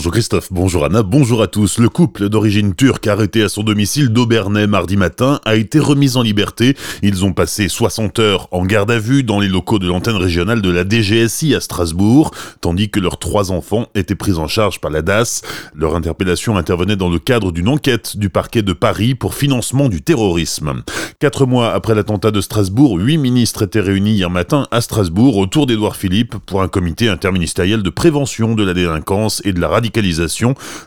Bonjour Christophe, bonjour Anna, bonjour à tous. Le couple d'origine turque arrêté à son domicile d'Aubernay mardi matin a été remis en liberté. Ils ont passé 60 heures en garde à vue dans les locaux de l'antenne régionale de la DGSI à Strasbourg, tandis que leurs trois enfants étaient pris en charge par la DAS. Leur interpellation intervenait dans le cadre d'une enquête du parquet de Paris pour financement du terrorisme. Quatre mois après l'attentat de Strasbourg, huit ministres étaient réunis hier matin à Strasbourg autour d'Édouard Philippe pour un comité interministériel de prévention de la délinquance et de la radicalisation.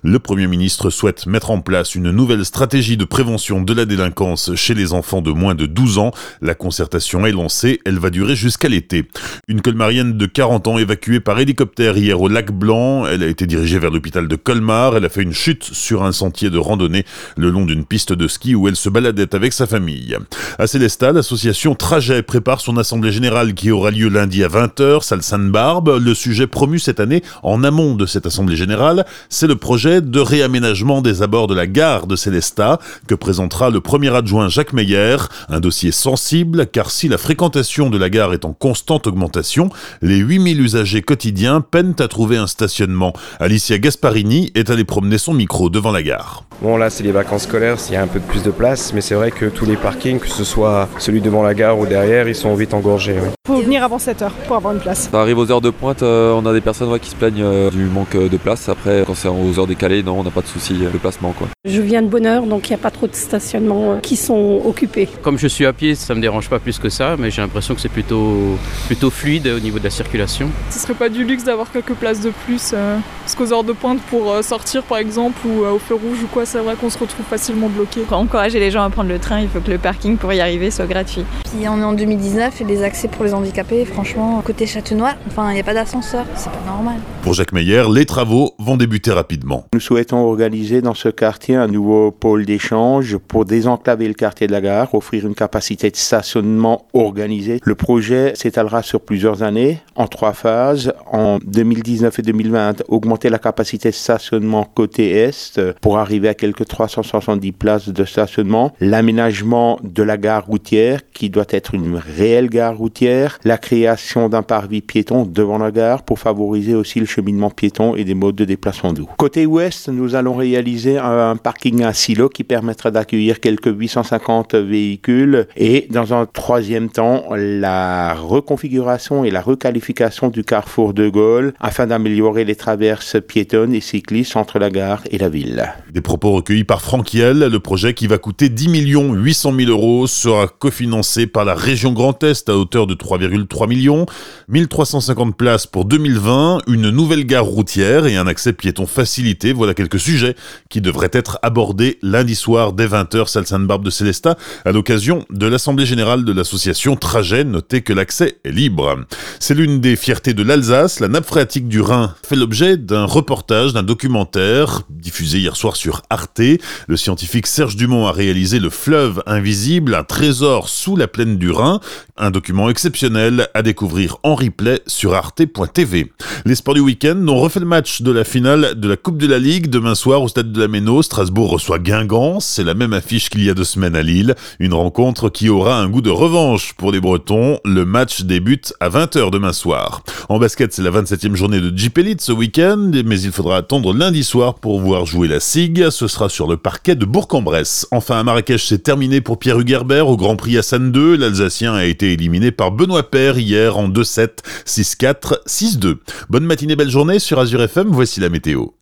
Le Premier ministre souhaite mettre en place une nouvelle stratégie de prévention de la délinquance chez les enfants de moins de 12 ans. La concertation est lancée, elle va durer jusqu'à l'été. Une colmarienne de 40 ans évacuée par hélicoptère hier au lac Blanc, elle a été dirigée vers l'hôpital de Colmar, elle a fait une chute sur un sentier de randonnée le long d'une piste de ski où elle se baladait avec sa famille. À Célestat, l'association Trajet prépare son assemblée générale qui aura lieu lundi à 20h, salle Sainte-Barbe. Le sujet promu cette année en amont de cette assemblée générale, c'est le projet de réaménagement des abords de la gare de Célestat que présentera le premier adjoint Jacques Meyer. Un dossier sensible car si la fréquentation de la gare est en constante augmentation, les 8000 usagers quotidiens peinent à trouver un stationnement. Alicia Gasparini est allée promener son micro devant la gare. Bon là c'est les vacances scolaires, il y a un peu plus de place, mais c'est vrai que tous les parkings, que ce soit celui devant la gare ou derrière, ils sont vite engorgés. Il faut venir avant 7h pour avoir une place. Ça arrive aux heures de pointe, euh, on a des personnes qui se plaignent euh, du manque de place. Après, quand c'est aux heures décalées, non, on n'a pas de souci de placement. Quoi. Je viens de bonne heure, donc il n'y a pas trop de stationnements euh, qui sont occupés. Comme je suis à pied, ça ne me dérange pas plus que ça, mais j'ai l'impression que c'est plutôt, plutôt fluide au niveau de la circulation. Ce serait pas du luxe d'avoir quelques places de plus, parce qu'aux heures de pointe pour sortir par exemple ou au feu rouge ou quoi, c'est vrai qu'on se retrouve facilement bloqué. Pour encourager les gens à prendre le train, il faut que le parking pour y arriver soit gratuit. Puis on est en 2019 et les accès pour les handicapés, franchement, côté Châtenois, enfin il n'y a pas d'ascenseur, c'est pas normal. Pour Jacques Meyer, les travaux vont débuter rapidement. Nous souhaitons organiser dans ce quartier un nouveau pôle d'échange pour désenclaver le quartier de la gare, offrir une capacité de stationnement organisée. Le projet s'étalera sur plusieurs années, en trois phases. En 2019 et 2020, augmenter la capacité de stationnement côté est pour arriver à quelques 370 places de stationnement. L'aménagement de la gare routière qui doit être une réelle gare routière. La création d'un parvis piéton devant la gare pour favoriser aussi le cheminement piéton et des modes de déplacement doux. Côté ouest, nous allons réaliser un parking à silo qui permettra d'accueillir quelques 850 véhicules et dans un troisième temps, la reconfiguration et la requalification du carrefour de Gaulle afin d'améliorer les traverses piétonnes et cyclistes entre la gare et la ville. Des propos recueillis par Franck Hiel, le projet qui va coûter 10 800 000 euros sera cofinancé par la région Grand Est à hauteur de 3,3 millions, 1350 places pour 2020, une nouvelle gare routière et un accès piéton facilité. Voilà quelques sujets qui devraient être abordés lundi soir dès 20h, salle Sainte-Barbe de Célestat, à l'occasion de l'Assemblée Générale de l'association Trajet. Notez que l'accès est libre. C'est l'une des fiertés de l'Alsace. La nappe phréatique du Rhin fait l'objet d'un reportage, d'un documentaire diffusé hier soir sur Arte. Le scientifique Serge Dumont a réalisé Le fleuve invisible, un trésor sous la plaine du Rhin, un document exceptionnel à découvrir en replay sur arte.tv. Les sports du week-end ont refait le match de la finale de la Coupe de la Ligue demain soir au stade de la Méno. Strasbourg reçoit Guingamp. C'est la même affiche qu'il y a deux semaines à Lille. Une rencontre qui aura un goût de revanche pour les Bretons. Le match débute à 20h demain soir. En basket, c'est la 27e journée de Jeep Elite ce week-end, mais il faudra attendre lundi soir pour voir jouer la SIG. Ce sera sur le parquet de Bourg-en-Bresse. Enfin, à Marrakech, c'est terminé pour Pierre Hugerbert au Grand Prix Hassan 2. L'Alsacien a été éliminé par Benoît Père hier en 2-7, 6-4, 6-2. Bonne matinée, belle journée sur Azure FM, voici la météo.